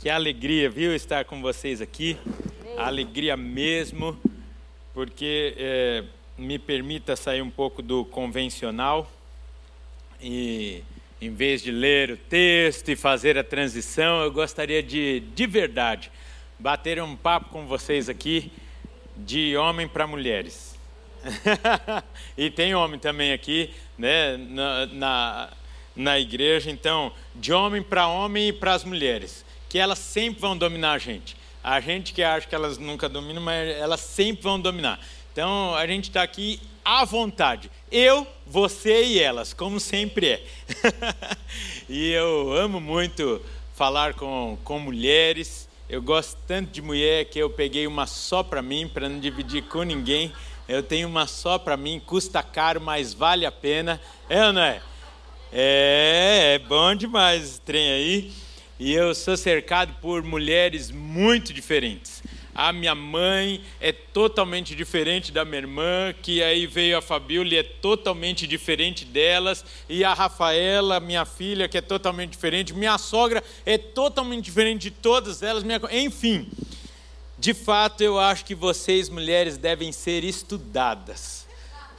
Que alegria, viu, estar com vocês aqui. Alegria mesmo, porque é, me permita sair um pouco do convencional e, em vez de ler o texto e fazer a transição, eu gostaria de, de verdade, bater um papo com vocês aqui de homem para mulheres. e tem homem também aqui, né, na, na, na igreja, então, de homem para homem e para as mulheres que elas sempre vão dominar a gente. A gente que acha que elas nunca dominam, mas elas sempre vão dominar. Então a gente está aqui à vontade. Eu, você e elas, como sempre é. e eu amo muito falar com, com mulheres. Eu gosto tanto de mulher que eu peguei uma só para mim, para não dividir com ninguém. Eu tenho uma só para mim, custa caro, mas vale a pena. É ou não é? É, é bom demais esse trem aí e eu sou cercado por mulheres muito diferentes. A minha mãe é totalmente diferente da minha irmã, que aí veio a Fabíola e é totalmente diferente delas, e a Rafaela, minha filha, que é totalmente diferente, minha sogra é totalmente diferente de todas elas, minha... enfim. De fato, eu acho que vocês, mulheres, devem ser estudadas,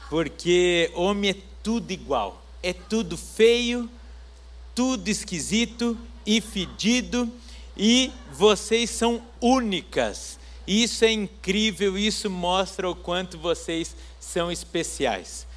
porque homem é tudo igual, é tudo feio, tudo esquisito e fedido, e vocês são únicas. Isso é incrível, isso mostra o quanto vocês são especiais.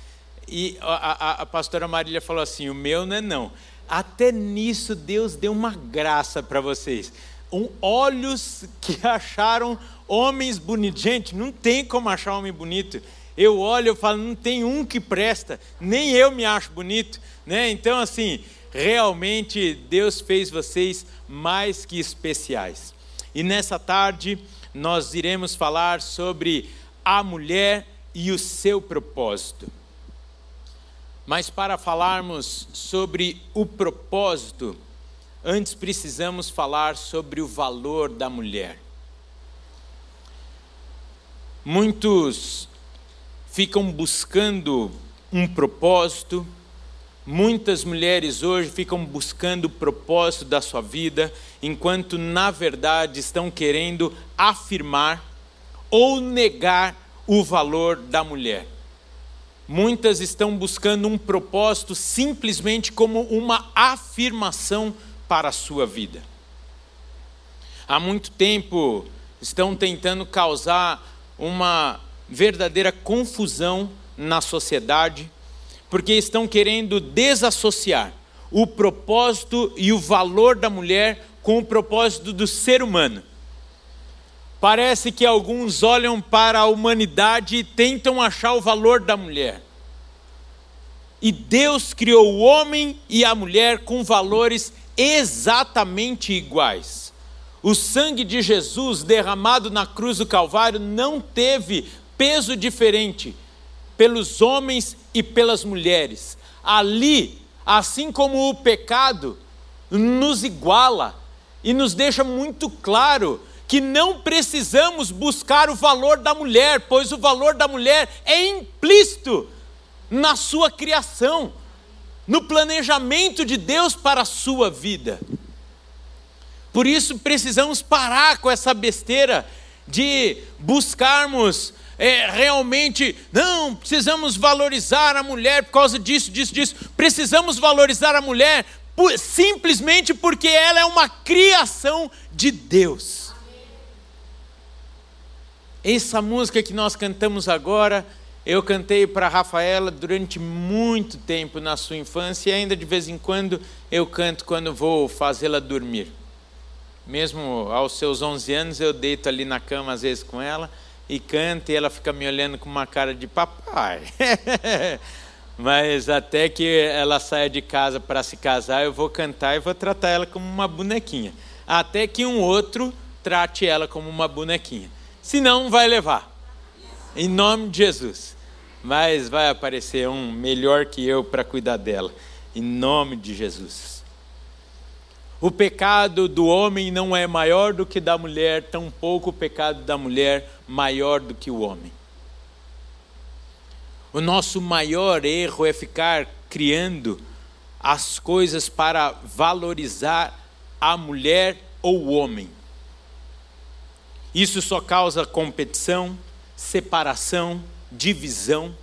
E a, a, a pastora Marília falou assim: o meu não é não. Até nisso Deus deu uma graça para vocês. Um, olhos que acharam homens bonitos. Gente, não tem como achar homem bonito. Eu olho e falo, não tem um que presta, nem eu me acho bonito. Né? Então, assim, realmente Deus fez vocês mais que especiais. E nessa tarde nós iremos falar sobre a mulher e o seu propósito. Mas para falarmos sobre o propósito, antes precisamos falar sobre o valor da mulher. Muitos ficam buscando um propósito, Muitas mulheres hoje ficam buscando o propósito da sua vida, enquanto na verdade estão querendo afirmar ou negar o valor da mulher. Muitas estão buscando um propósito simplesmente como uma afirmação para a sua vida. Há muito tempo estão tentando causar uma verdadeira confusão na sociedade porque estão querendo desassociar o propósito e o valor da mulher com o propósito do ser humano. Parece que alguns olham para a humanidade e tentam achar o valor da mulher. E Deus criou o homem e a mulher com valores exatamente iguais. O sangue de Jesus derramado na cruz do Calvário não teve peso diferente pelos homens e pelas mulheres. Ali, assim como o pecado nos iguala e nos deixa muito claro que não precisamos buscar o valor da mulher, pois o valor da mulher é implícito na sua criação, no planejamento de Deus para a sua vida. Por isso precisamos parar com essa besteira de buscarmos é, realmente, não, precisamos valorizar a mulher por causa disso, disso, disso. Precisamos valorizar a mulher por, simplesmente porque ela é uma criação de Deus. Essa música que nós cantamos agora, eu cantei para Rafaela durante muito tempo na sua infância e ainda de vez em quando eu canto quando vou fazê-la dormir. Mesmo aos seus 11 anos, eu deito ali na cama às vezes com ela e canta e ela fica me olhando com uma cara de papai. Mas até que ela saia de casa para se casar, eu vou cantar e vou tratar ela como uma bonequinha. Até que um outro trate ela como uma bonequinha. Senão, vai levar. Em nome de Jesus. Mas vai aparecer um melhor que eu para cuidar dela. Em nome de Jesus. O pecado do homem não é maior do que da mulher, tampouco o pecado da mulher maior do que o homem. O nosso maior erro é ficar criando as coisas para valorizar a mulher ou o homem. Isso só causa competição, separação, divisão.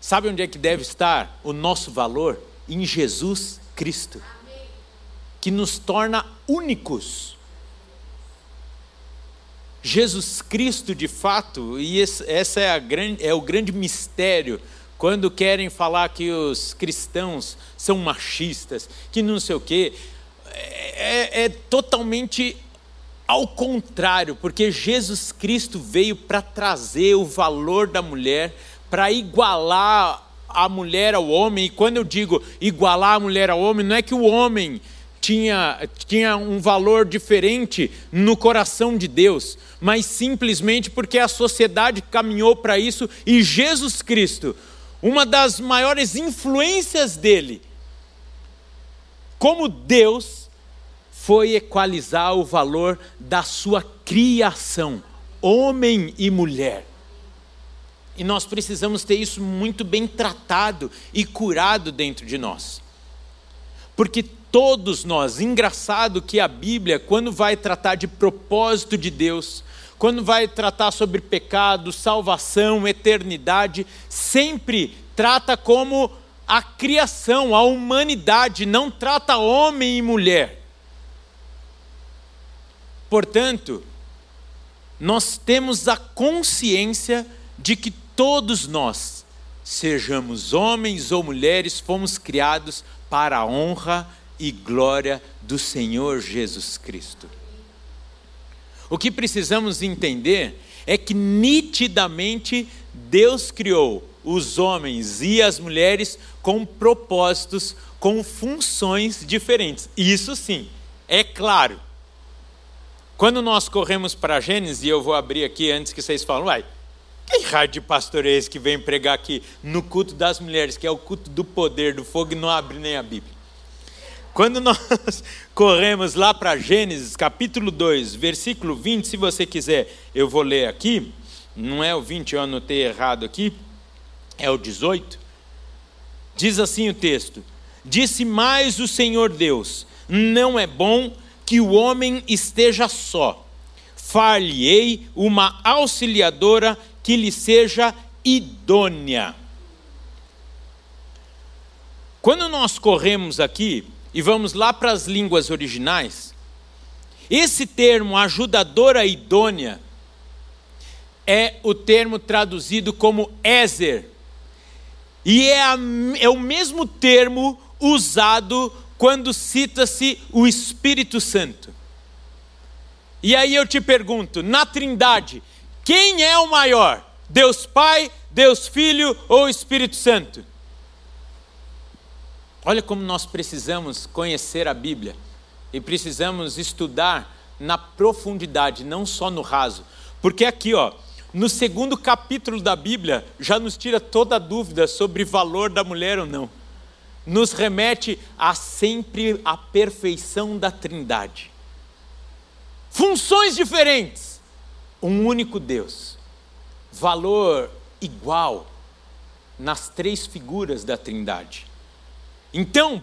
Sabe onde é que deve estar o nosso valor? Em Jesus Cristo, que nos torna únicos. Jesus Cristo, de fato, e essa é, grande, é o grande mistério quando querem falar que os cristãos são machistas, que não sei o quê, é, é totalmente ao contrário, porque Jesus Cristo veio para trazer o valor da mulher, para igualar a mulher ao homem, e quando eu digo igualar a mulher ao homem, não é que o homem tinha, tinha um valor diferente no coração de Deus, mas simplesmente porque a sociedade caminhou para isso e Jesus Cristo, uma das maiores influências dele, como Deus, foi equalizar o valor da sua criação, homem e mulher. E nós precisamos ter isso muito bem tratado e curado dentro de nós. Porque todos nós, engraçado que a Bíblia, quando vai tratar de propósito de Deus, quando vai tratar sobre pecado, salvação, eternidade, sempre trata como a criação, a humanidade, não trata homem e mulher. Portanto, nós temos a consciência de que todos nós, sejamos homens ou mulheres, fomos criados para a honra glória do Senhor Jesus Cristo. O que precisamos entender é que nitidamente Deus criou os homens e as mulheres com propósitos, com funções diferentes. Isso sim, é claro. Quando nós corremos para Gênesis, e eu vou abrir aqui antes que vocês falem, uai, que raio de pastor é esse que vem pregar aqui no culto das mulheres, que é o culto do poder, do fogo, e não abre nem a Bíblia? Quando nós corremos lá para Gênesis, capítulo 2, versículo 20, se você quiser, eu vou ler aqui, não é o 20, eu anotei errado aqui, é o 18. Diz assim o texto: Disse mais o Senhor Deus: Não é bom que o homem esteja só. Far-lhe-ei uma auxiliadora que lhe seja idônea. Quando nós corremos aqui e vamos lá para as línguas originais, esse termo ajudadora idônea é o termo traduzido como Ezer. E é, a, é o mesmo termo usado quando cita-se o Espírito Santo. E aí eu te pergunto, na Trindade, quem é o maior? Deus Pai, Deus Filho ou Espírito Santo? Olha como nós precisamos conhecer a Bíblia e precisamos estudar na profundidade, não só no raso. Porque aqui, ó, no segundo capítulo da Bíblia, já nos tira toda a dúvida sobre valor da mulher ou não. Nos remete a sempre a perfeição da Trindade. Funções diferentes, um único Deus, valor igual nas três figuras da Trindade. Então,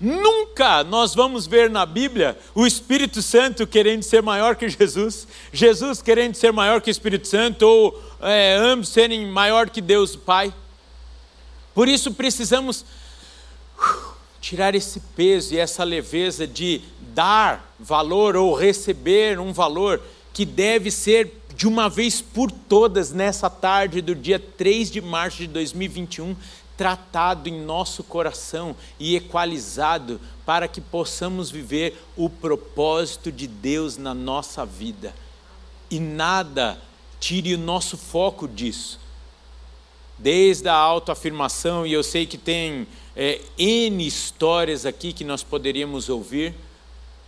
nunca nós vamos ver na Bíblia o Espírito Santo querendo ser maior que Jesus, Jesus querendo ser maior que o Espírito Santo, ou é, ambos serem maior que Deus Pai. Por isso precisamos uh, tirar esse peso e essa leveza de dar valor ou receber um valor que deve ser de uma vez por todas nessa tarde do dia 3 de março de 2021, tratado em nosso coração e equalizado para que possamos viver o propósito de Deus na nossa vida. E nada tire o nosso foco disso. Desde a autoafirmação, e eu sei que tem é, N histórias aqui que nós poderíamos ouvir,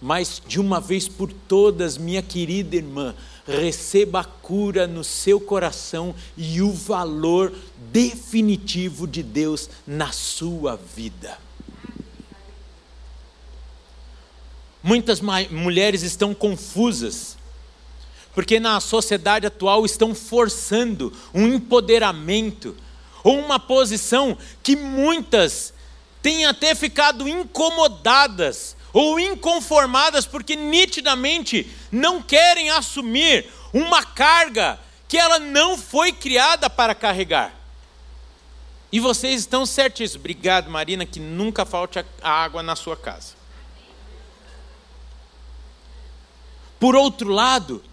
mas de uma vez por todas, minha querida irmã, receba a cura no seu coração e o valor definitivo de Deus na sua vida. Muitas mulheres estão confusas, porque na sociedade atual estão forçando um empoderamento ou uma posição que muitas têm até ficado incomodadas ou inconformadas porque nitidamente não querem assumir uma carga que ela não foi criada para carregar. E vocês estão certíssimos. Obrigado, Marina, que nunca falte a água na sua casa. Por outro lado,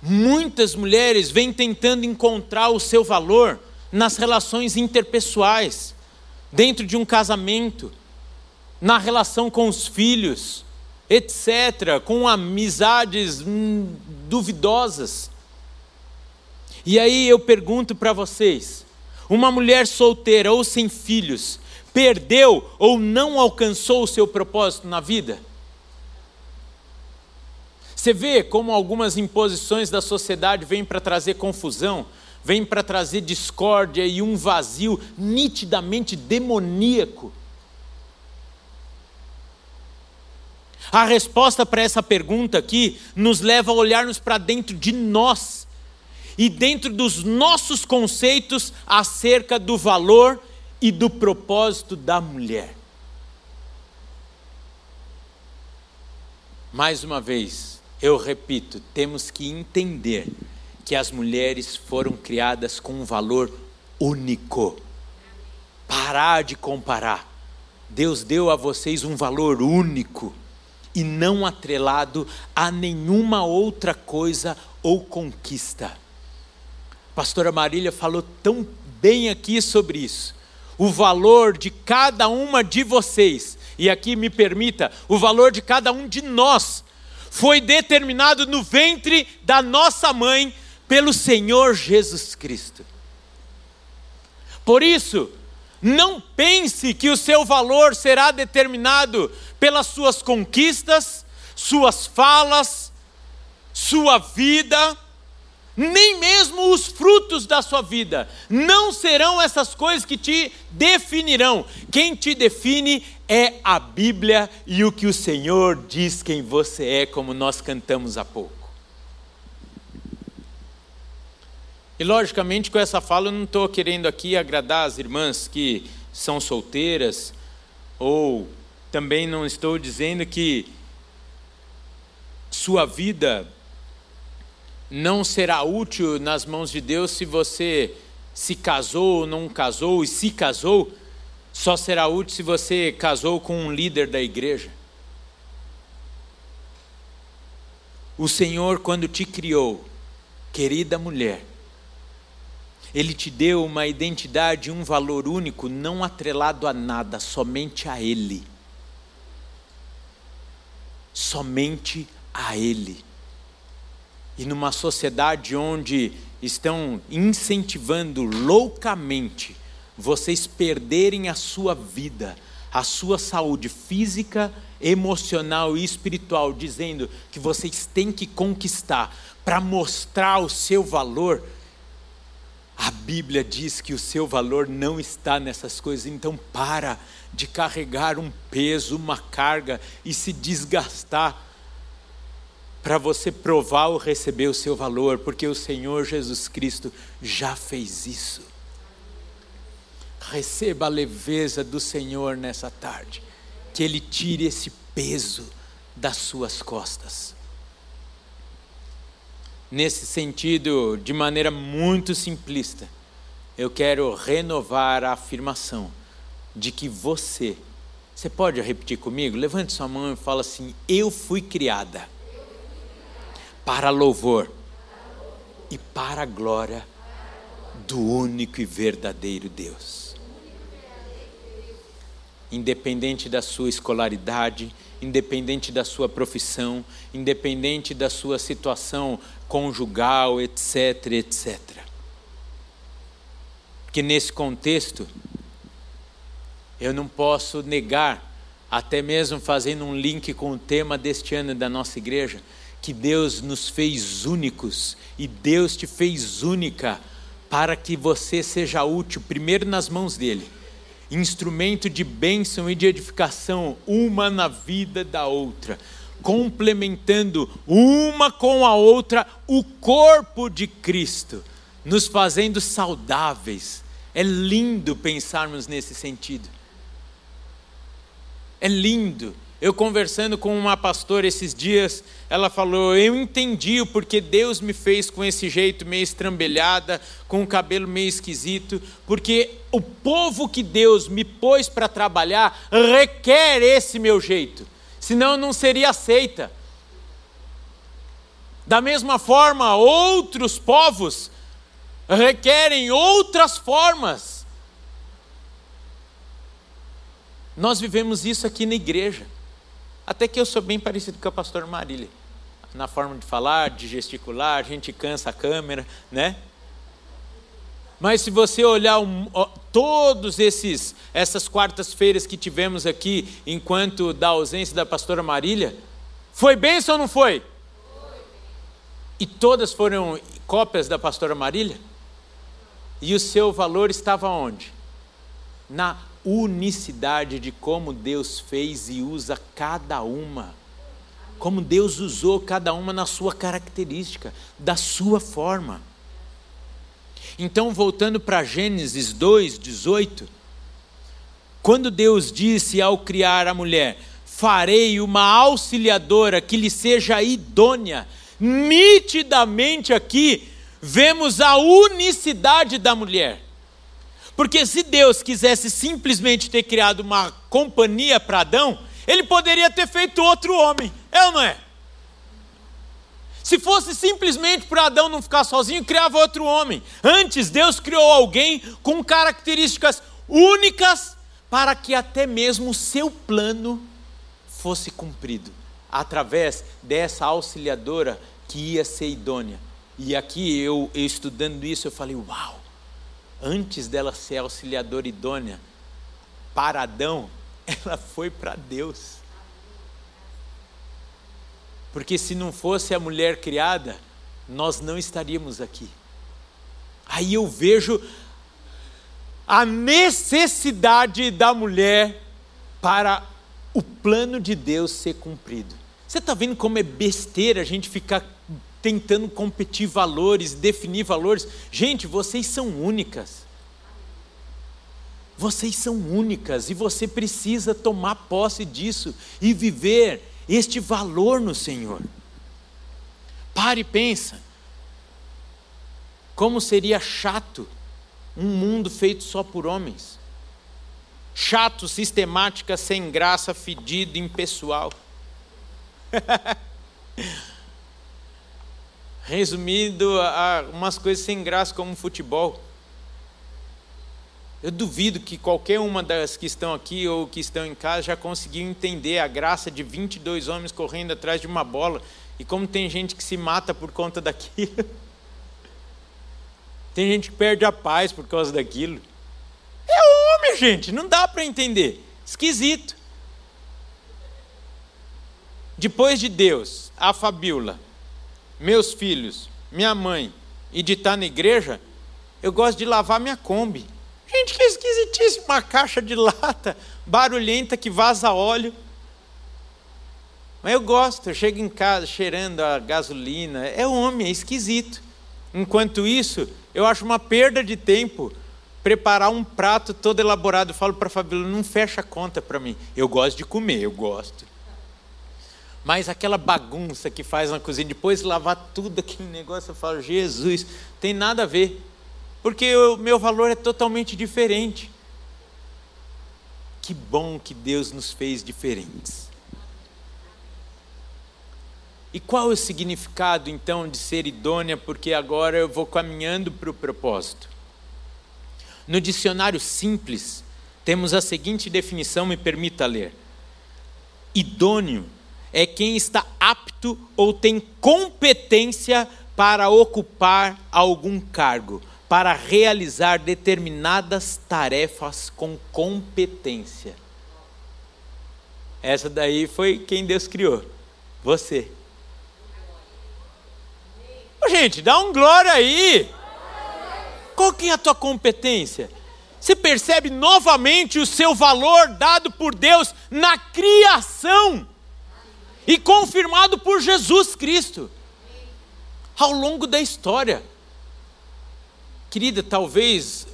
muitas mulheres vêm tentando encontrar o seu valor nas relações interpessoais, dentro de um casamento na relação com os filhos, etc., com amizades hum, duvidosas. E aí eu pergunto para vocês: uma mulher solteira ou sem filhos perdeu ou não alcançou o seu propósito na vida? Você vê como algumas imposições da sociedade vêm para trazer confusão, vêm para trazer discórdia e um vazio nitidamente demoníaco. A resposta para essa pergunta aqui nos leva a olharmos para dentro de nós e dentro dos nossos conceitos acerca do valor e do propósito da mulher. Mais uma vez, eu repito, temos que entender que as mulheres foram criadas com um valor único. Parar de comparar. Deus deu a vocês um valor único e não atrelado a nenhuma outra coisa ou conquista. A pastora Marília falou tão bem aqui sobre isso. O valor de cada uma de vocês, e aqui me permita, o valor de cada um de nós, foi determinado no ventre da nossa mãe pelo Senhor Jesus Cristo. Por isso, não pense que o seu valor será determinado pelas suas conquistas, suas falas, sua vida, nem mesmo os frutos da sua vida. Não serão essas coisas que te definirão. Quem te define é a Bíblia e o que o Senhor diz quem você é, como nós cantamos há pouco. E logicamente com essa fala eu não estou querendo aqui agradar as irmãs que são solteiras, ou também não estou dizendo que sua vida não será útil nas mãos de Deus se você se casou ou não casou, e se casou, só será útil se você casou com um líder da igreja. O Senhor, quando te criou, querida mulher, ele te deu uma identidade, um valor único, não atrelado a nada, somente a Ele. Somente a Ele. E numa sociedade onde estão incentivando loucamente vocês perderem a sua vida, a sua saúde física, emocional e espiritual, dizendo que vocês têm que conquistar para mostrar o seu valor, a Bíblia diz que o seu valor não está nessas coisas, então para de carregar um peso, uma carga e se desgastar para você provar ou receber o seu valor, porque o Senhor Jesus Cristo já fez isso. Receba a leveza do Senhor nessa tarde, que Ele tire esse peso das suas costas nesse sentido, de maneira muito simplista, eu quero renovar a afirmação de que você, você pode repetir comigo? Levante sua mão e fala assim: Eu fui criada para louvor e para a glória do único e verdadeiro Deus. Independente da sua escolaridade, independente da sua profissão, independente da sua situação conjugal, etc, etc. Que nesse contexto, eu não posso negar, até mesmo fazendo um link com o tema deste ano da nossa igreja, que Deus nos fez únicos e Deus te fez única para que você seja útil, primeiro nas mãos dele, instrumento de bênção e de edificação, uma na vida da outra complementando uma com a outra o corpo de Cristo, nos fazendo saudáveis. É lindo pensarmos nesse sentido. É lindo. Eu conversando com uma pastora esses dias, ela falou: Eu entendi o porquê Deus me fez com esse jeito meio estrambelhada, com o cabelo meio esquisito, porque o povo que Deus me pôs para trabalhar requer esse meu jeito, senão não seria aceita. Da mesma forma, outros povos requerem outras formas. Nós vivemos isso aqui na igreja. Até que eu sou bem parecido com a pastora Marília. Na forma de falar, de gesticular, a gente cansa a câmera, né? Mas se você olhar um, todos esses essas quartas-feiras que tivemos aqui, enquanto da ausência da pastora Marília, foi bênção ou não foi? foi? E todas foram cópias da pastora Marília? E o seu valor estava onde? Na unicidade de como Deus fez e usa cada uma. Como Deus usou cada uma na sua característica, da sua forma. Então, voltando para Gênesis 2, 18, quando Deus disse ao criar a mulher: Farei uma auxiliadora que lhe seja idônea, nitidamente aqui vemos a unicidade da mulher. Porque se Deus quisesse simplesmente ter criado uma companhia para Adão, ele poderia ter feito outro homem, é ou não é? Se fosse simplesmente para Adão não ficar sozinho, criava outro homem. Antes, Deus criou alguém com características únicas para que até mesmo o seu plano fosse cumprido através dessa auxiliadora que ia ser idônea. E aqui eu, estudando isso, eu falei: Uau! antes dela ser auxiliadora idônea para Adão, ela foi para Deus. Porque se não fosse a mulher criada, nós não estaríamos aqui. Aí eu vejo a necessidade da mulher para o plano de Deus ser cumprido. Você está vendo como é besteira a gente ficar tentando competir valores, definir valores. Gente, vocês são únicas. Vocês são únicas e você precisa tomar posse disso e viver este valor no Senhor. Pare e pensa. Como seria chato um mundo feito só por homens? Chato, sistemática, sem graça, fedido, impessoal. resumido a umas coisas sem graça como futebol. Eu duvido que qualquer uma das que estão aqui ou que estão em casa já conseguiu entender a graça de 22 homens correndo atrás de uma bola e como tem gente que se mata por conta daquilo. Tem gente que perde a paz por causa daquilo. É homem, gente, não dá para entender. Esquisito. Depois de Deus, a Fabíola, meus filhos, minha mãe e de estar na igreja, eu gosto de lavar minha Kombi. Gente, que esquisitíssimo, uma caixa de lata barulhenta que vaza óleo. Mas eu gosto, eu chego em casa cheirando a gasolina. É homem, é esquisito. Enquanto isso, eu acho uma perda de tempo preparar um prato todo elaborado. Eu falo para a Fabíola, não fecha a conta para mim. Eu gosto de comer, eu gosto. Mas aquela bagunça que faz na cozinha, depois lavar tudo aquele negócio, eu falo, Jesus, tem nada a ver. Porque o meu valor é totalmente diferente. Que bom que Deus nos fez diferentes. E qual é o significado então de ser idônea? Porque agora eu vou caminhando para o propósito. No dicionário simples, temos a seguinte definição, me permita ler: idôneo é quem está apto ou tem competência para ocupar algum cargo, para realizar determinadas tarefas com competência. Essa daí foi quem Deus criou, você. gente, dá um glória aí. Qual que é a tua competência? Você percebe novamente o seu valor dado por Deus na criação e confirmado por Jesus Cristo ao longo da história. Querida, talvez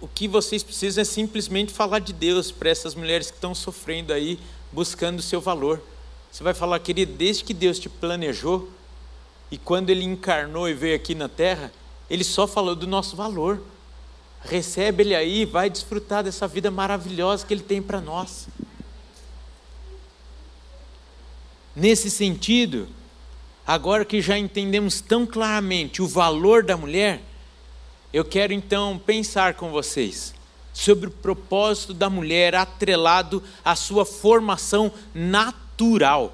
o que vocês precisam é simplesmente falar de Deus para essas mulheres que estão sofrendo aí buscando o seu valor. Você vai falar, querido, desde que Deus te planejou e quando Ele encarnou e veio aqui na terra, Ele só falou do nosso valor. Recebe Ele aí, vai desfrutar dessa vida maravilhosa que Ele tem para nós. Nesse sentido, agora que já entendemos tão claramente o valor da mulher, eu quero então pensar com vocês sobre o propósito da mulher atrelado à sua formação natural,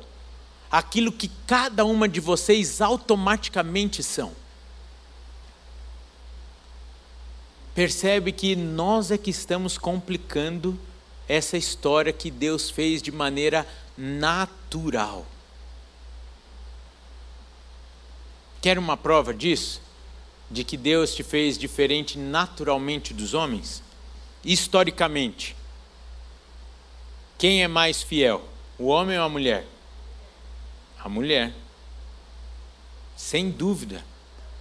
aquilo que cada uma de vocês automaticamente são. Percebe que nós é que estamos complicando essa história que Deus fez de maneira natural. Quer uma prova disso? De que Deus te fez diferente naturalmente dos homens? Historicamente. Quem é mais fiel? O homem ou a mulher? A mulher. Sem dúvida.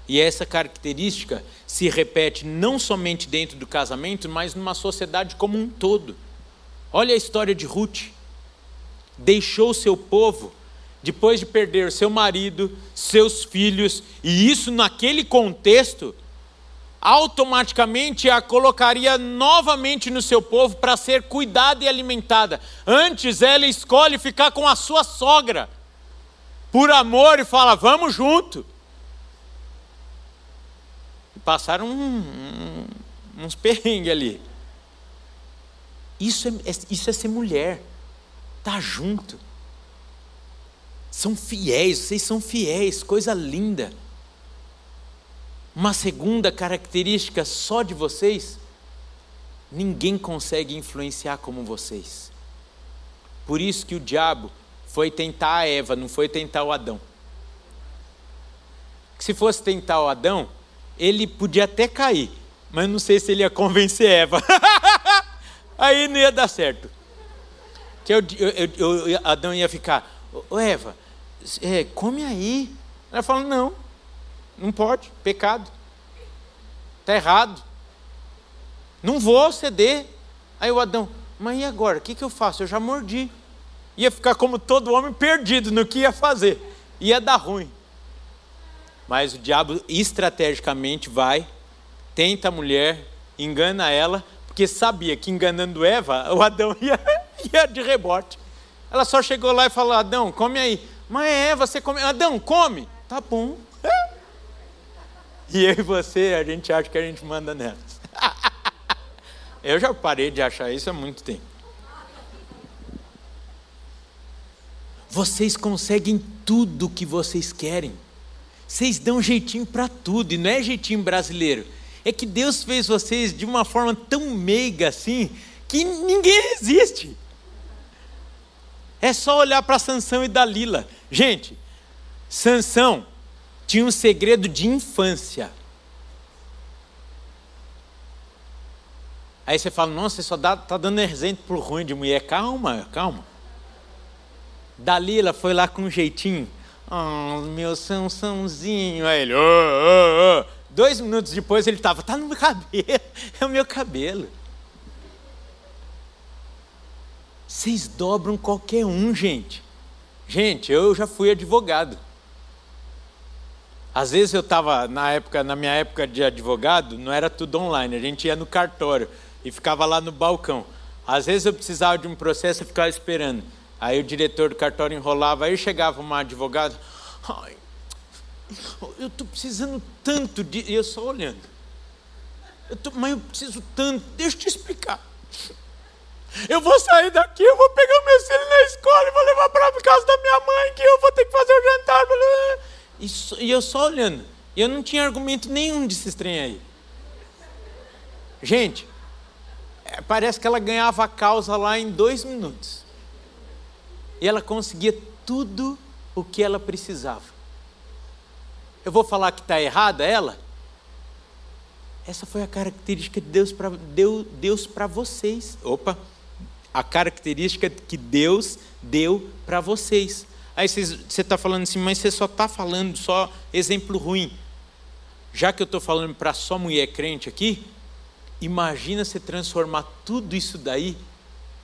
E essa característica se repete não somente dentro do casamento, mas numa sociedade como um todo. Olha a história de Ruth. Deixou seu povo depois de perder seu marido, seus filhos, e isso naquele contexto, automaticamente a colocaria novamente no seu povo para ser cuidada e alimentada. Antes ela escolhe ficar com a sua sogra, por amor, e fala: vamos junto. E passaram um, um, uns perrengues ali. Isso é, isso é ser mulher, tá junto são fiéis, vocês são fiéis, coisa linda. Uma segunda característica só de vocês, ninguém consegue influenciar como vocês. Por isso que o diabo foi tentar a Eva, não foi tentar o Adão. Se fosse tentar o Adão, ele podia até cair, mas não sei se ele ia convencer Eva. Aí não ia dar certo. Que eu, eu, eu, Adão ia ficar, ô Eva, é, come aí. Ela fala, não, não pode, pecado. Está errado. Não vou ceder. Aí o Adão, mas e agora? O que, que eu faço? Eu já mordi. Ia ficar como todo homem perdido no que ia fazer. Ia dar ruim. Mas o diabo estrategicamente vai, tenta a mulher, engana ela, porque sabia que enganando Eva, o Adão ia, ia de rebote. Ela só chegou lá e falou: Adão, come aí. Mas é, você come. Adão, come. Tá bom. E eu e você, a gente acha que a gente manda nelas. Eu já parei de achar isso há muito tempo. Vocês conseguem tudo o que vocês querem. Vocês dão jeitinho para tudo, e não é jeitinho brasileiro. É que Deus fez vocês de uma forma tão meiga assim, que ninguém resiste. É só olhar para Sansão e Dalila. Gente, Sansão tinha um segredo de infância. Aí você fala, nossa, você só está dando exemplo por ruim de mulher. Calma, calma. Dalila foi lá com um jeitinho. Oh, meu Sansãozinho. Aí ele, oh, oh, oh. Dois minutos depois ele estava, tá no meu cabelo, é o meu cabelo. Vocês dobram qualquer um, gente. Gente, eu já fui advogado. Às vezes eu estava, na época, na minha época de advogado, não era tudo online, a gente ia no cartório e ficava lá no balcão. Às vezes eu precisava de um processo e ficava esperando. Aí o diretor do cartório enrolava, aí chegava uma advogada, ai, eu estou precisando tanto de. E eu só olhando. Eu tô, mas eu preciso tanto, deixa eu te explicar. Eu vou sair daqui, eu vou pegar o meu filho na escola e vou levar para casa da minha mãe, que eu vou ter que fazer o jantar. E, eu só olhando. E eu não tinha argumento nenhum desses trem aí. Gente, é, parece que ela ganhava a causa lá em dois minutos. E ela conseguia tudo o que ela precisava. Eu vou falar que está errada ela? Essa foi a característica de Deus para Deus vocês. Opa! A característica que Deus deu para vocês. Aí você está falando assim, mas você só está falando só exemplo ruim. Já que eu estou falando para só mulher crente aqui, imagina você transformar tudo isso daí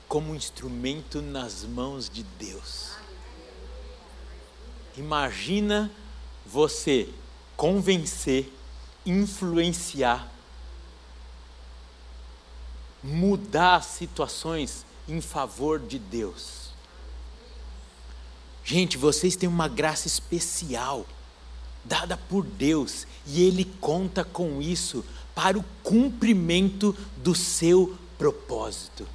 como um instrumento nas mãos de Deus. Imagina você convencer, influenciar, mudar situações em favor de Deus. Gente, vocês têm uma graça especial dada por Deus e Ele conta com isso para o cumprimento do seu propósito.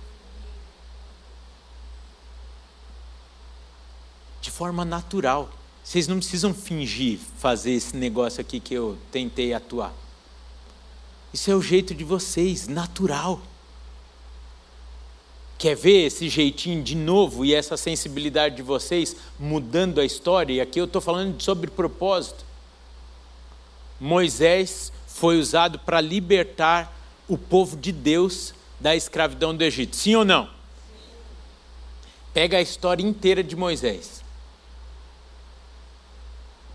De forma natural. Vocês não precisam fingir fazer esse negócio aqui que eu tentei atuar. Isso é o jeito de vocês, natural. Quer ver esse jeitinho de novo e essa sensibilidade de vocês mudando a história? E aqui eu estou falando sobre propósito. Moisés foi usado para libertar o povo de Deus da escravidão do Egito. Sim ou não? Pega a história inteira de Moisés.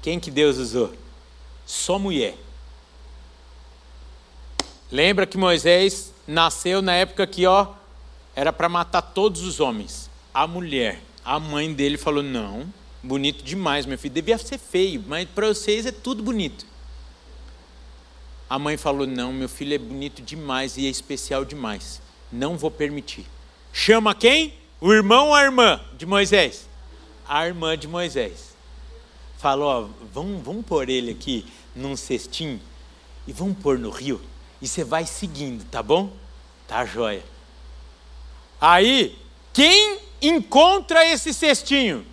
Quem que Deus usou? Só mulher. Lembra que Moisés nasceu na época que, ó, era para matar todos os homens. A mulher, a mãe dele falou: "Não, bonito demais, meu filho, devia ser feio, mas para vocês é tudo bonito". A mãe falou: Não, meu filho é bonito demais e é especial demais. Não vou permitir. Chama quem? O irmão ou a irmã de Moisés? A irmã de Moisés. Falou: ó, vamos, vamos pôr ele aqui num cestinho e vamos pôr no rio. E você vai seguindo, tá bom? Tá joia. Aí, quem encontra esse cestinho?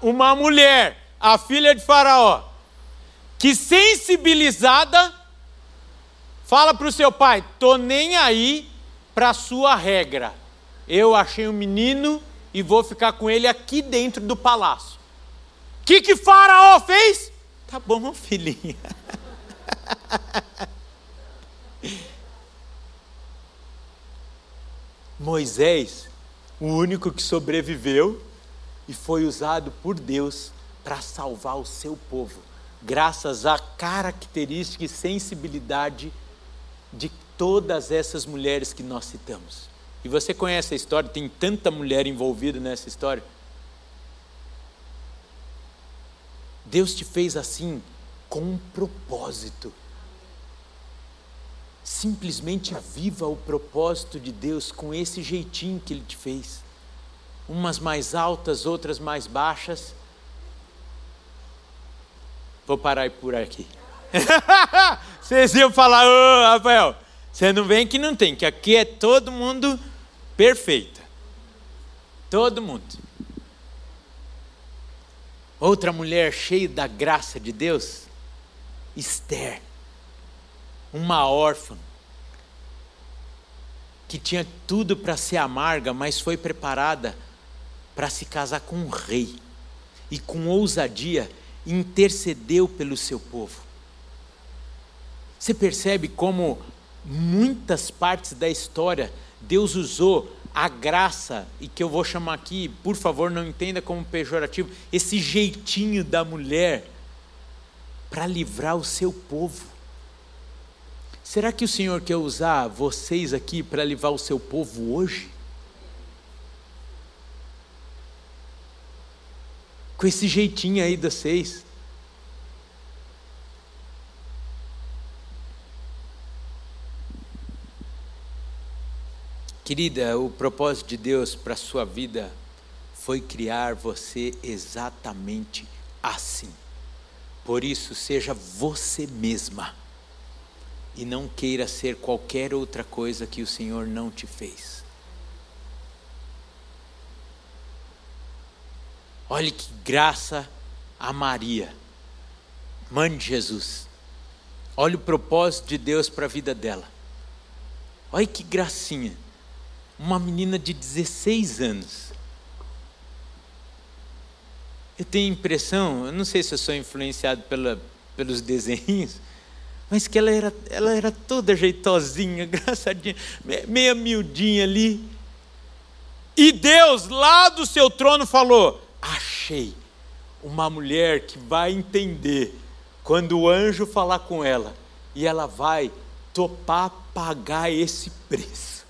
Uma mulher, a filha de Faraó que sensibilizada fala para o seu pai: tô nem aí para sua regra. Eu achei um menino e vou ficar com ele aqui dentro do palácio. O que, que Faraó fez? Tá bom, filhinha. Moisés, o único que sobreviveu e foi usado por Deus para salvar o seu povo graças à característica e sensibilidade de todas essas mulheres que nós citamos. E você conhece a história, tem tanta mulher envolvida nessa história. Deus te fez assim com um propósito. Simplesmente viva o propósito de Deus com esse jeitinho que Ele te fez. Umas mais altas, outras mais baixas Vou parar por aqui. Vocês iam falar, ô oh, Rafael, você não vem que não tem, que aqui é todo mundo perfeito. Todo mundo. Outra mulher cheia da graça de Deus, Esther, uma órfã, que tinha tudo para ser amarga, mas foi preparada para se casar com um rei. E com ousadia, intercedeu pelo seu povo. Você percebe como muitas partes da história Deus usou a graça, e que eu vou chamar aqui, por favor, não entenda como pejorativo, esse jeitinho da mulher para livrar o seu povo. Será que o Senhor quer usar vocês aqui para livrar o seu povo hoje? com esse jeitinho aí de vocês. Querida, o propósito de Deus para a sua vida foi criar você exatamente assim. Por isso, seja você mesma e não queira ser qualquer outra coisa que o Senhor não te fez. Olhe que graça a Maria, mãe de Jesus. Olha o propósito de Deus para a vida dela. Olha que gracinha. Uma menina de 16 anos. Eu tenho a impressão, eu não sei se eu sou influenciado pela, pelos desenhos, mas que ela era, ela era toda jeitosinha, engraçadinha, meia miudinha ali. E Deus, lá do seu trono, falou: achei uma mulher que vai entender quando o anjo falar com ela e ela vai topar pagar esse preço.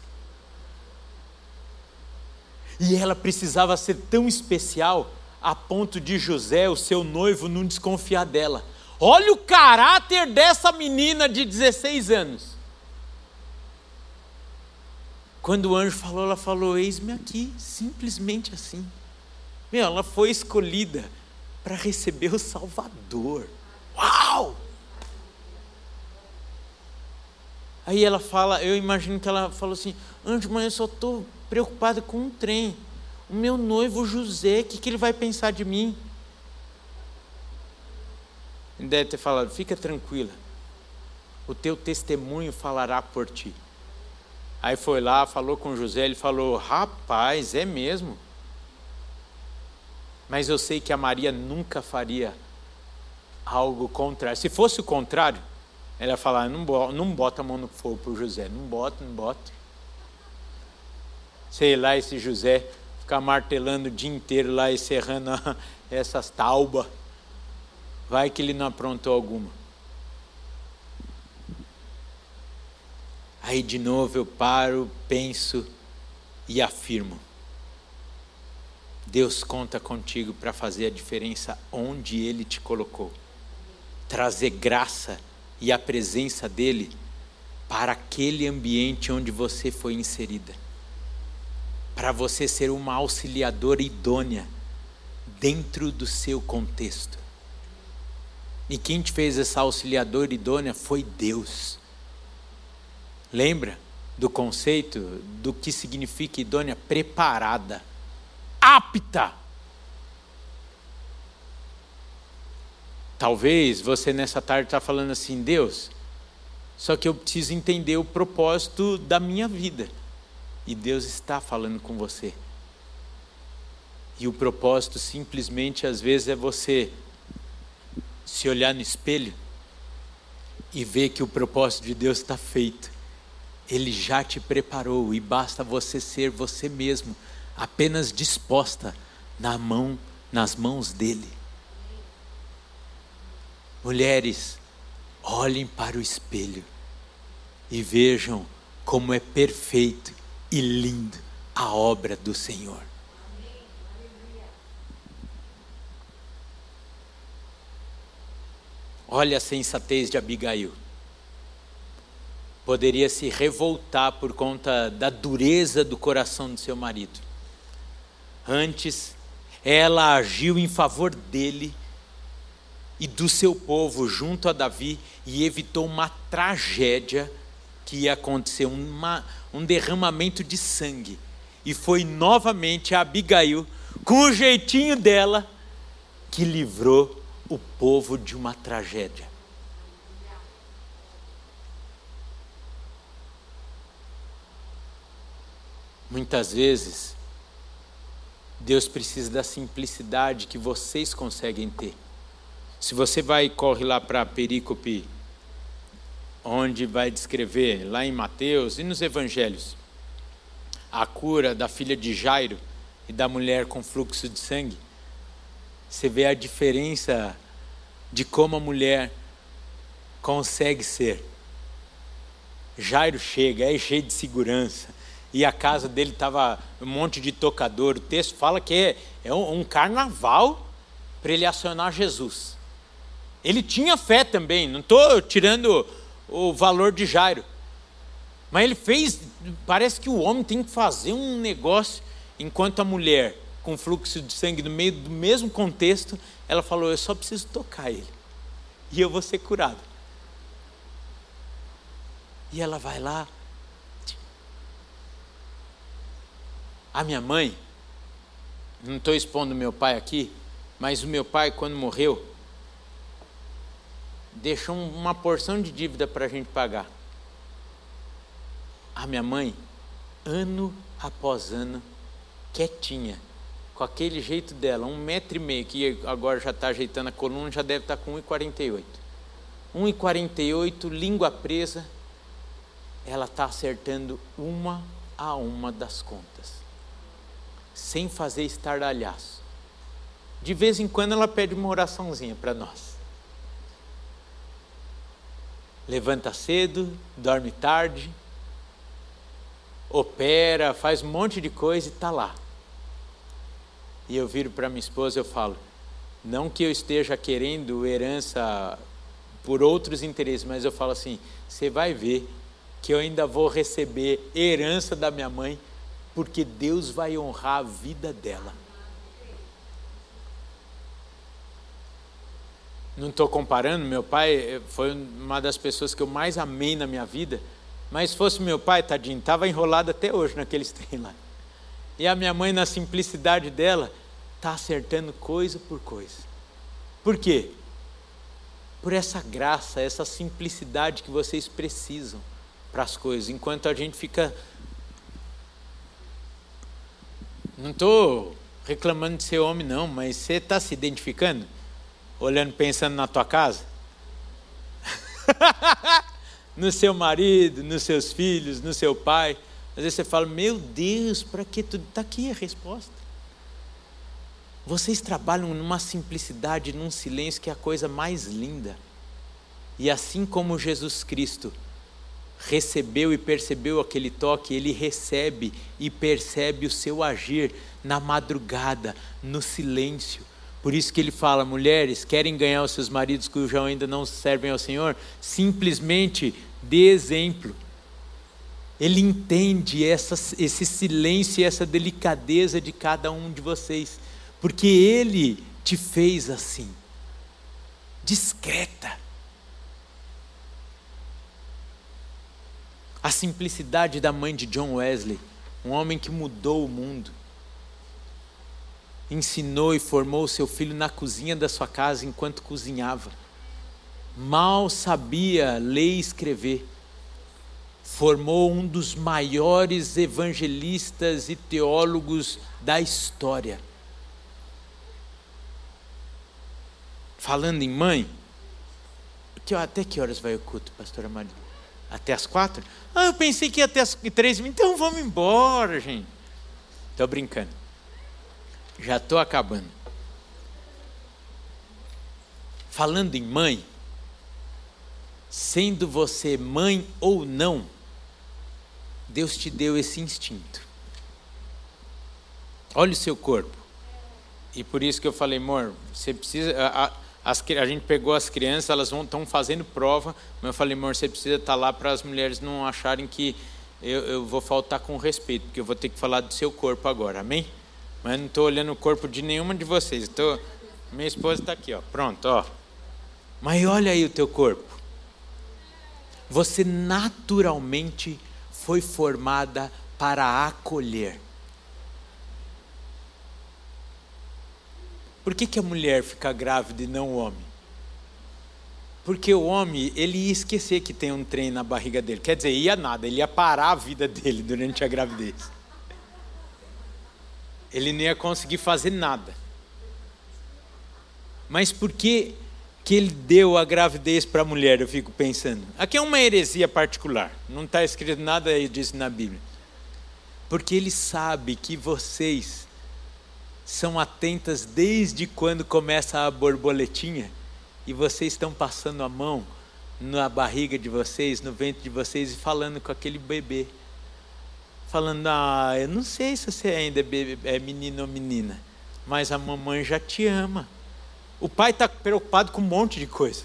E ela precisava ser tão especial a ponto de José, o seu noivo, não desconfiar dela. Olha o caráter dessa menina de 16 anos. Quando o anjo falou, ela falou: Eis-me aqui, simplesmente assim. Meu, ela foi escolhida para receber o Salvador. Uau! Aí ela fala, eu imagino que ela falou assim: Anjo, mas eu só estou preocupada com um trem. O meu noivo José, o que, que ele vai pensar de mim? Ele deve ter falado: Fica tranquila, o teu testemunho falará por ti. Aí foi lá, falou com José, ele falou: Rapaz, é mesmo. Mas eu sei que a Maria nunca faria algo contrário. Se fosse o contrário, ela ia falar: não, bota a mão no fogo o José. Não bota, não bota. Sei lá, esse José ficar martelando o dia inteiro lá e serrando essas taubas. Vai que ele não aprontou alguma. Aí de novo eu paro, penso e afirmo: Deus conta contigo para fazer a diferença onde Ele te colocou, trazer graça e a presença dEle para aquele ambiente onde você foi inserida, para você ser uma auxiliadora idônea dentro do seu contexto. E quem te fez essa auxiliadora idônea foi Deus. Lembra do conceito do que significa idônea? Preparada, apta. Talvez você nessa tarde está falando assim, Deus, só que eu preciso entender o propósito da minha vida. E Deus está falando com você. E o propósito simplesmente às vezes é você se olhar no espelho e ver que o propósito de Deus está feito ele já te preparou e basta você ser você mesmo, apenas disposta na mão, nas mãos dele. Mulheres, olhem para o espelho e vejam como é perfeito e lindo a obra do Senhor. Olha a sensatez de Abigail poderia se revoltar por conta da dureza do coração do seu marido. Antes, ela agiu em favor dele e do seu povo junto a Davi e evitou uma tragédia que ia acontecer, uma, um derramamento de sangue. E foi novamente a Abigail, com o jeitinho dela, que livrou o povo de uma tragédia. Muitas vezes, Deus precisa da simplicidade que vocês conseguem ter. Se você vai e corre lá para perícope, onde vai descrever, lá em Mateus e nos evangelhos, a cura da filha de Jairo e da mulher com fluxo de sangue, você vê a diferença de como a mulher consegue ser. Jairo chega, é cheio de segurança, e a casa dele estava um monte de tocador. O texto fala que é, é um, um carnaval para ele acionar Jesus. Ele tinha fé também, não estou tirando o valor de Jairo. Mas ele fez, parece que o homem tem que fazer um negócio, enquanto a mulher, com fluxo de sangue no meio do mesmo contexto, ela falou: Eu só preciso tocar ele, e eu vou ser curado. E ela vai lá, A minha mãe, não estou expondo meu pai aqui, mas o meu pai, quando morreu, deixou uma porção de dívida para a gente pagar. A minha mãe, ano após ano, quietinha, com aquele jeito dela, um metro e meio, que agora já está ajeitando a coluna, já deve estar tá com 1,48. 1,48, língua presa, ela está acertando uma a uma das contas sem fazer estardalhaço. De vez em quando ela pede uma oraçãozinha para nós. Levanta cedo, dorme tarde, opera, faz um monte de coisa e está lá. E eu viro para minha esposa eu falo: não que eu esteja querendo herança por outros interesses, mas eu falo assim: você vai ver que eu ainda vou receber herança da minha mãe, porque Deus vai honrar a vida dela. Não estou comparando, meu pai foi uma das pessoas que eu mais amei na minha vida, mas se fosse meu pai, tadinho, estava enrolado até hoje naqueles trem lá. E a minha mãe, na simplicidade dela, está acertando coisa por coisa. Por quê? Por essa graça, essa simplicidade que vocês precisam para as coisas, enquanto a gente fica. Não estou reclamando de ser homem, não, mas você está se identificando? Olhando, pensando na tua casa? no seu marido, nos seus filhos, no seu pai. Às vezes você fala, meu Deus, para que tudo? Está aqui a resposta. Vocês trabalham numa simplicidade, num silêncio que é a coisa mais linda. E assim como Jesus Cristo recebeu e percebeu aquele toque, ele recebe e percebe o seu agir na madrugada, no silêncio. Por isso que ele fala: mulheres, querem ganhar os seus maridos já ainda não servem ao Senhor? Simplesmente dê exemplo. Ele entende essa, esse silêncio e essa delicadeza de cada um de vocês, porque Ele te fez assim, discreta. A simplicidade da mãe de John Wesley, um homem que mudou o mundo, ensinou e formou seu filho na cozinha da sua casa enquanto cozinhava. Mal sabia ler e escrever formou um dos maiores evangelistas e teólogos da história. Falando em mãe, até que horas vai o culto, pastora Maria? Até as quatro? Ah, eu pensei que ia até as três, então vamos embora, gente. Estou brincando. Já estou acabando. Falando em mãe, sendo você mãe ou não, Deus te deu esse instinto. Olha o seu corpo. E por isso que eu falei, amor, você precisa. A, a, as, a gente pegou as crianças, elas estão fazendo prova, mas eu falei, amor, você precisa estar tá lá para as mulheres não acharem que eu, eu, vou faltar com respeito, porque eu vou ter que falar do seu corpo agora, amém? Mas não estou olhando o corpo de nenhuma de vocês. Tô, minha esposa está aqui, ó, pronto, ó. Mas olha aí o teu corpo. Você naturalmente foi formada para acolher. Por que, que a mulher fica grávida e não o homem? Porque o homem, ele ia esquecer que tem um trem na barriga dele. Quer dizer, ia nada, ele ia parar a vida dele durante a gravidez. Ele não ia conseguir fazer nada. Mas por que ele deu a gravidez para a mulher, eu fico pensando. Aqui é uma heresia particular, não está escrito nada disso na Bíblia. Porque ele sabe que vocês são atentas desde quando começa a borboletinha e vocês estão passando a mão na barriga de vocês, no ventre de vocês e falando com aquele bebê. Falando, ah, eu não sei se você ainda é menino ou menina, mas a mamãe já te ama. O pai está preocupado com um monte de coisa.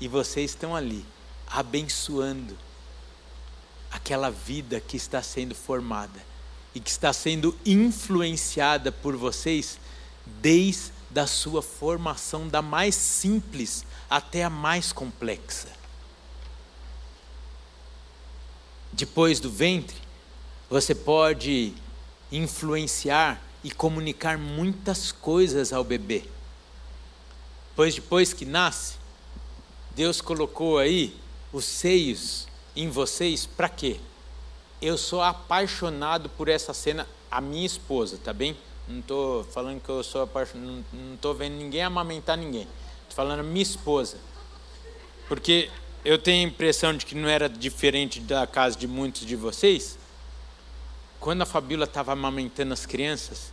E vocês estão ali, abençoando aquela vida que está sendo formada e que está sendo influenciada por vocês desde a sua formação, da mais simples até a mais complexa. Depois do ventre, você pode influenciar e comunicar muitas coisas ao bebê. Pois depois que nasce, Deus colocou aí os seios em vocês para quê? Eu sou apaixonado por essa cena, a minha esposa, tá bem? Não estou falando que eu sou apaixonado, não estou vendo ninguém amamentar ninguém. Estou falando minha esposa. Porque eu tenho a impressão de que não era diferente da casa de muitos de vocês. Quando a Fabíola estava amamentando as crianças,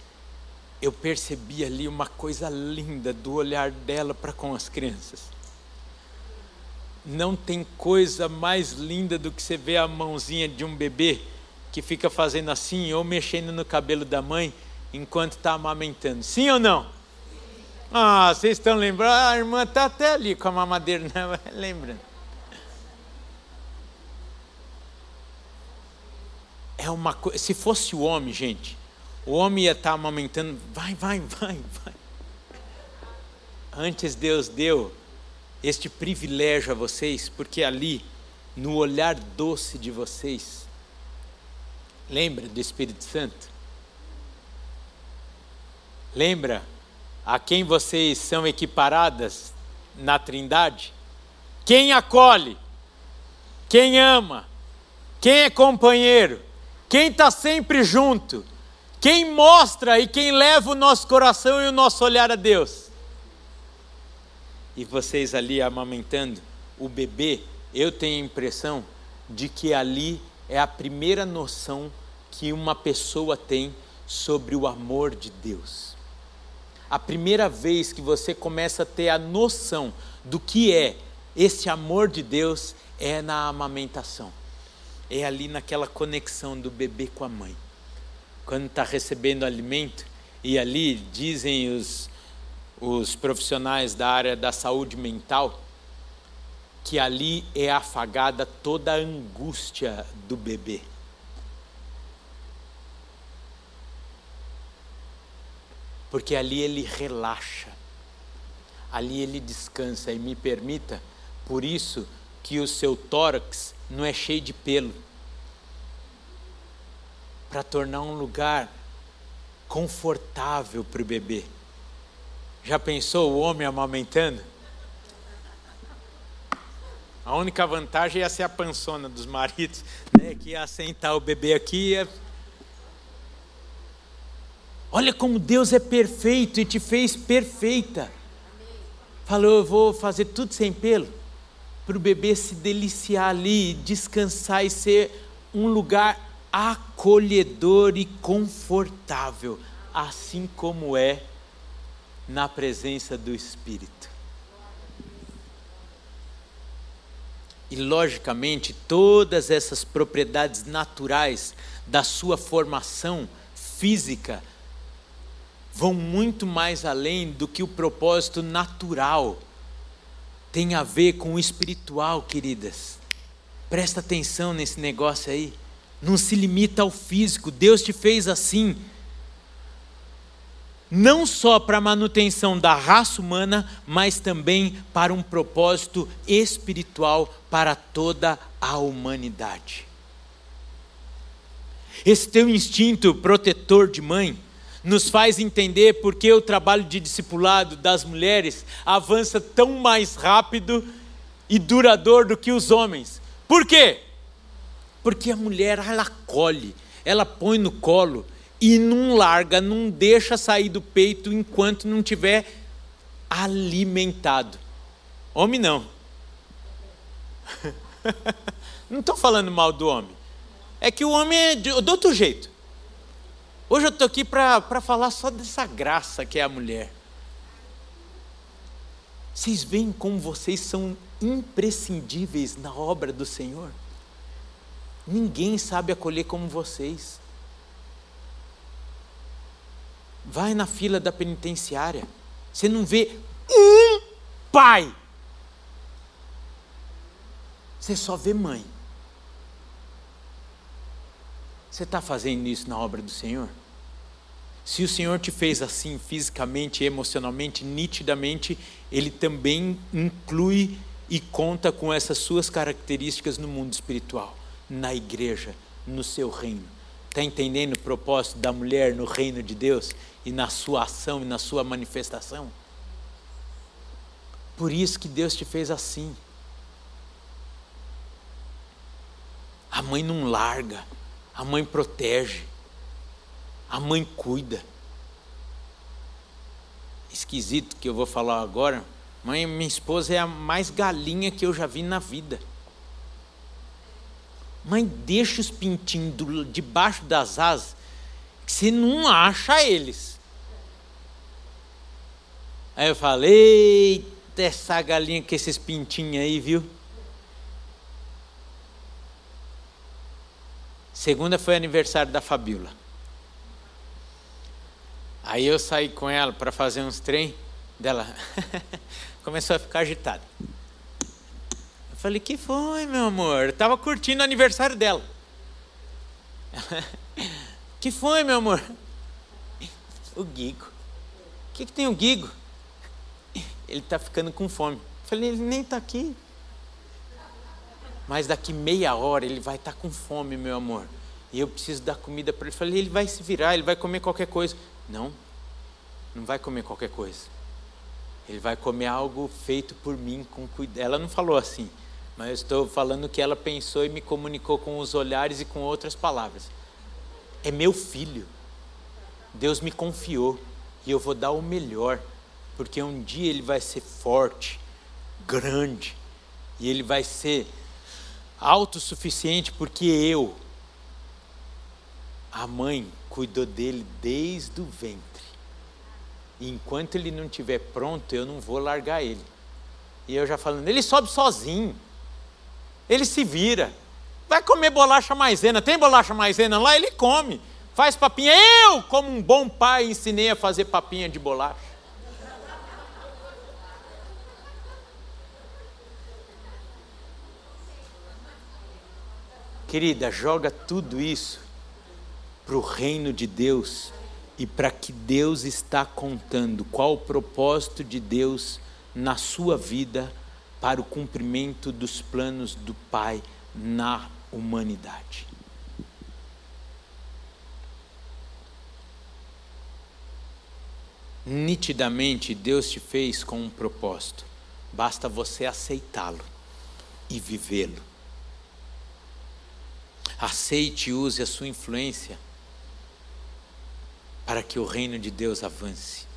eu percebi ali uma coisa linda do olhar dela para com as crianças. Não tem coisa mais linda do que você ver a mãozinha de um bebê que fica fazendo assim ou mexendo no cabelo da mãe enquanto está amamentando. Sim ou não? Ah, vocês estão lembrando? Ah, a irmã está até ali com a mamadeira, não, lembrando. É uma coisa. Se fosse o homem, gente, o homem ia estar tá amamentando, vai, vai, vai, vai. Antes Deus deu este privilégio a vocês, porque ali, no olhar doce de vocês, lembra do Espírito Santo? Lembra a quem vocês são equiparadas na Trindade? Quem acolhe, quem ama, quem é companheiro, quem está sempre junto, quem mostra e quem leva o nosso coração e o nosso olhar a Deus. E vocês ali amamentando o bebê, eu tenho a impressão de que ali é a primeira noção que uma pessoa tem sobre o amor de Deus a primeira vez que você começa a ter a noção do que é esse amor de Deus é na amamentação. É ali naquela conexão do bebê com a mãe. Quando está recebendo alimento, e ali dizem os, os profissionais da área da saúde mental, que ali é afagada toda a angústia do bebê. porque ali ele relaxa, ali ele descansa e me permita, por isso que o seu tórax não é cheio de pelo, para tornar um lugar confortável para o bebê. Já pensou o homem amamentando? A única vantagem ia ser a pançona dos maridos, né, que ia sentar o bebê aqui ia Olha como Deus é perfeito e te fez perfeita. Falou, eu vou fazer tudo sem pelo, para o bebê se deliciar ali, descansar e ser um lugar acolhedor e confortável, assim como é na presença do Espírito. E, logicamente, todas essas propriedades naturais da sua formação física vão muito mais além do que o propósito natural. Tem a ver com o espiritual, queridas. Presta atenção nesse negócio aí. Não se limita ao físico. Deus te fez assim. Não só para a manutenção da raça humana, mas também para um propósito espiritual para toda a humanidade. Esse teu instinto protetor de mãe, nos faz entender por que o trabalho de discipulado das mulheres avança tão mais rápido e duradouro do que os homens. Por quê? Porque a mulher ela colhe, ela põe no colo e não larga, não deixa sair do peito enquanto não tiver alimentado. Homem não. não estou falando mal do homem. É que o homem é de, de outro jeito. Hoje eu estou aqui para falar só dessa graça que é a mulher. Vocês veem como vocês são imprescindíveis na obra do Senhor? Ninguém sabe acolher como vocês. Vai na fila da penitenciária, você não vê um pai, você só vê mãe. Você está fazendo isso na obra do Senhor? Se o Senhor te fez assim fisicamente, emocionalmente, nitidamente, Ele também inclui e conta com essas suas características no mundo espiritual, na igreja, no seu reino. Está entendendo o propósito da mulher no reino de Deus e na sua ação e na sua manifestação? Por isso que Deus te fez assim. A mãe não larga, a mãe protege. A mãe cuida. Esquisito que eu vou falar agora. Mãe, minha esposa é a mais galinha que eu já vi na vida. Mãe, deixa os pintinhos debaixo das asas, que você não acha eles. Aí eu falei, eita, essa galinha com esses pintinhos aí, viu? Segunda foi aniversário da Fabiola. Aí eu saí com ela para fazer uns trem, dela começou a ficar agitada. Falei, que foi, meu amor? Eu tava curtindo o aniversário dela. que foi, meu amor? O Guigo. O que, que tem o Guigo? Ele está ficando com fome. Falei, ele nem está aqui. Mas daqui meia hora ele vai estar tá com fome, meu amor. E eu preciso dar comida para ele. Falei, ele vai se virar, ele vai comer qualquer coisa. Não, não vai comer qualquer coisa. Ele vai comer algo feito por mim com cuidado. Ela não falou assim, mas eu estou falando que ela pensou e me comunicou com os olhares e com outras palavras. É meu filho. Deus me confiou e eu vou dar o melhor, porque um dia ele vai ser forte, grande, e ele vai ser autossuficiente, porque eu, a mãe, cuidou dele desde o ventre. E enquanto ele não estiver pronto, eu não vou largar ele. E eu já falando, ele sobe sozinho, ele se vira, vai comer bolacha maisena, tem bolacha maisena lá, ele come. Faz papinha. Eu, como um bom pai, ensinei a fazer papinha de bolacha. Querida, joga tudo isso para o reino de Deus e para que Deus está contando qual o propósito de Deus na sua vida para o cumprimento dos planos do Pai na humanidade. Nitidamente Deus te fez com um propósito, basta você aceitá-lo e vivê-lo. Aceite e use a sua influência para que o reino de Deus avance.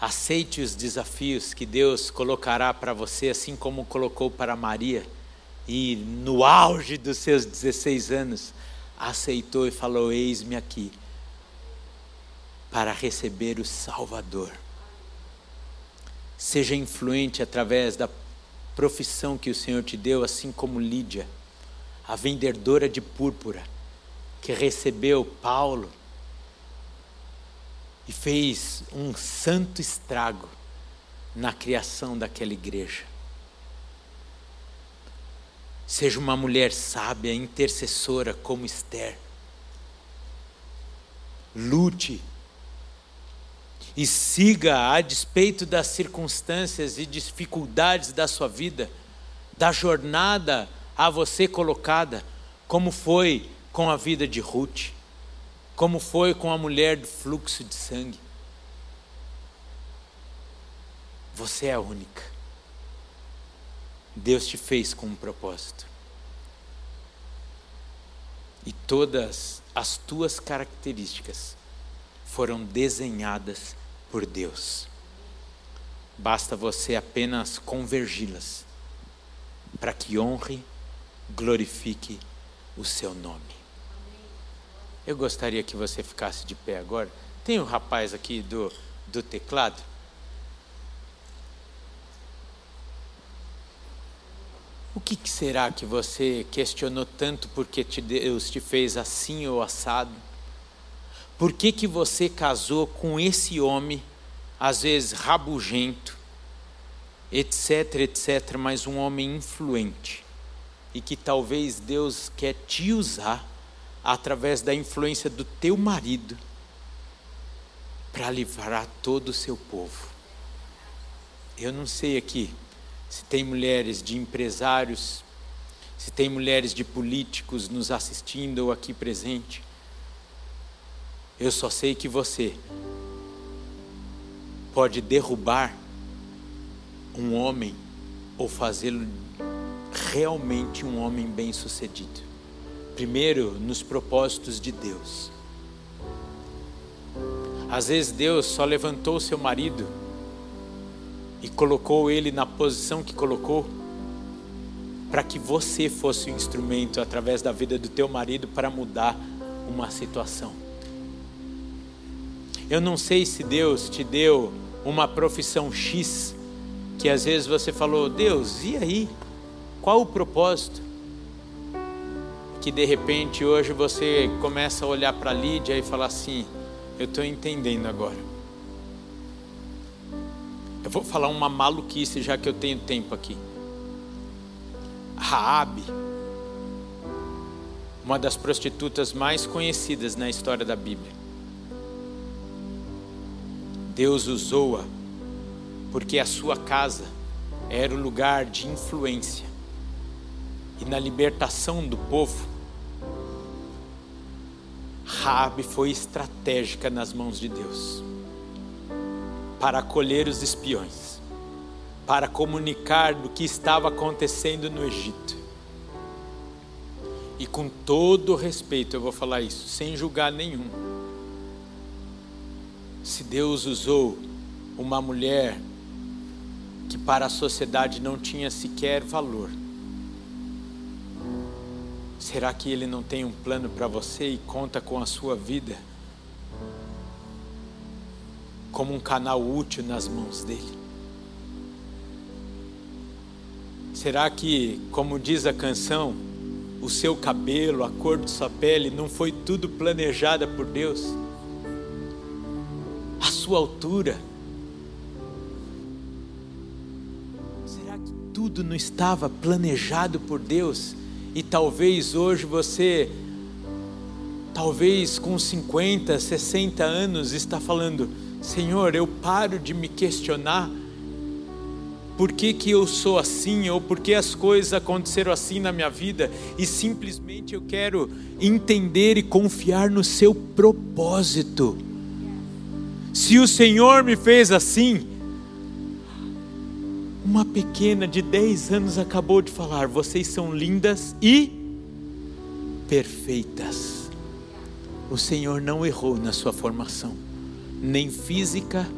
Aceite os desafios que Deus colocará para você, assim como colocou para Maria, e no auge dos seus 16 anos, aceitou e falou: Eis-me aqui para receber o Salvador. Seja influente através da profissão que o Senhor te deu, assim como Lídia, a vendedora de púrpura, que recebeu Paulo e fez um santo estrago na criação daquela igreja. Seja uma mulher sábia, intercessora como Esther. Lute e siga a despeito das circunstâncias e dificuldades da sua vida, da jornada a você colocada, como foi com a vida de Ruth, como foi com a mulher do fluxo de sangue. Você é única. Deus te fez com um propósito. E todas as tuas características foram desenhadas por Deus. Basta você apenas convergi-las para que honre, glorifique o seu nome. Eu gostaria que você ficasse de pé agora. Tem um rapaz aqui do, do teclado. O que, que será que você questionou tanto porque te, Deus te fez assim ou assado? Por que, que você casou com esse homem, às vezes rabugento, etc, etc, mas um homem influente? E que talvez Deus quer te usar através da influência do teu marido para livrar todo o seu povo. Eu não sei aqui se tem mulheres de empresários, se tem mulheres de políticos nos assistindo ou aqui presente. Eu só sei que você pode derrubar um homem ou fazê-lo realmente um homem bem-sucedido. Primeiro, nos propósitos de Deus. Às vezes Deus só levantou seu marido e colocou ele na posição que colocou para que você fosse o instrumento através da vida do teu marido para mudar uma situação. Eu não sei se Deus te deu uma profissão X, que às vezes você falou, Deus, e aí? Qual o propósito? Que de repente hoje você começa a olhar para Lídia e falar assim: Eu estou entendendo agora. Eu vou falar uma maluquice já que eu tenho tempo aqui. Raabe, uma das prostitutas mais conhecidas na história da Bíblia. Deus usou-a porque a sua casa era o lugar de influência. E na libertação do povo, Raabe foi estratégica nas mãos de Deus para acolher os espiões, para comunicar do que estava acontecendo no Egito. E com todo respeito eu vou falar isso, sem julgar nenhum. Se Deus usou uma mulher que para a sociedade não tinha sequer valor, será que Ele não tem um plano para você e conta com a sua vida como um canal útil nas mãos dele? Será que, como diz a canção, o seu cabelo, a cor de sua pele não foi tudo planejada por Deus? A sua altura, tudo não estava planejado por Deus e talvez hoje você, talvez com 50, 60 anos, está falando: Senhor, eu paro de me questionar por que, que eu sou assim ou por que as coisas aconteceram assim na minha vida e simplesmente eu quero entender e confiar no seu propósito. Se o Senhor me fez assim, uma pequena de 10 anos acabou de falar: vocês são lindas e perfeitas. O Senhor não errou na sua formação, nem física,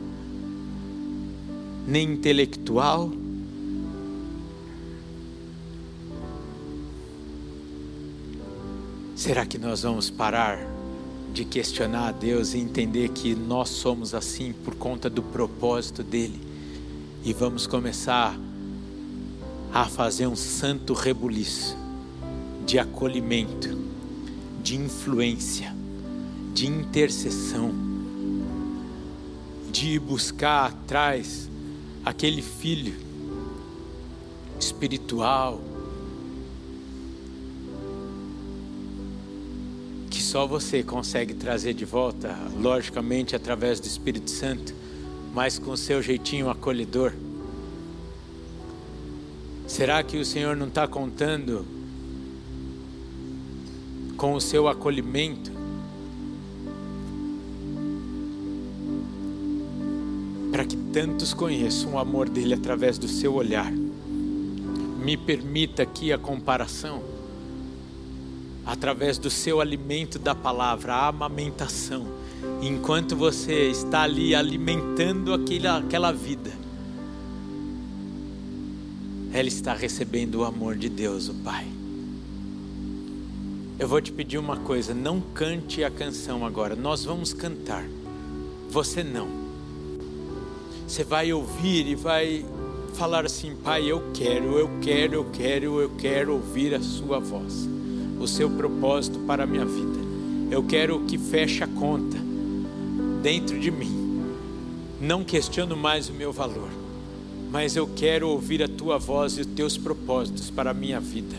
nem intelectual. Será que nós vamos parar de questionar a Deus e entender que nós somos assim por conta do propósito dele? E vamos começar a fazer um santo rebuliço de acolhimento, de influência, de intercessão, de buscar atrás aquele filho espiritual que só você consegue trazer de volta, logicamente através do Espírito Santo mas com seu jeitinho acolhedor? Será que o Senhor não está contando com o seu acolhimento? Para que tantos conheçam o amor dele através do seu olhar. Me permita aqui a comparação através do seu alimento da palavra, a amamentação enquanto você está ali alimentando aquela, aquela vida, ela está recebendo o amor de Deus, o Pai. Eu vou te pedir uma coisa: não cante a canção agora, nós vamos cantar, você não. Você vai ouvir e vai falar assim: Pai, eu quero, eu quero, eu quero, eu quero ouvir a Sua voz, o seu propósito para a minha vida. Eu quero que feche a conta dentro de mim. Não questiono mais o meu valor, mas eu quero ouvir a tua voz e os teus propósitos para a minha vida.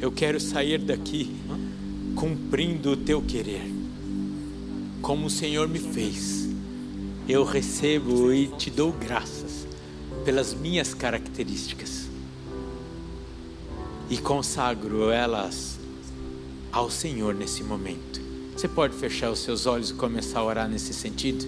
Eu quero sair daqui cumprindo o teu querer, como o Senhor me fez. Eu recebo e te dou graças pelas minhas características e consagro elas ao Senhor nesse momento. Você pode fechar os seus olhos e começar a orar nesse sentido?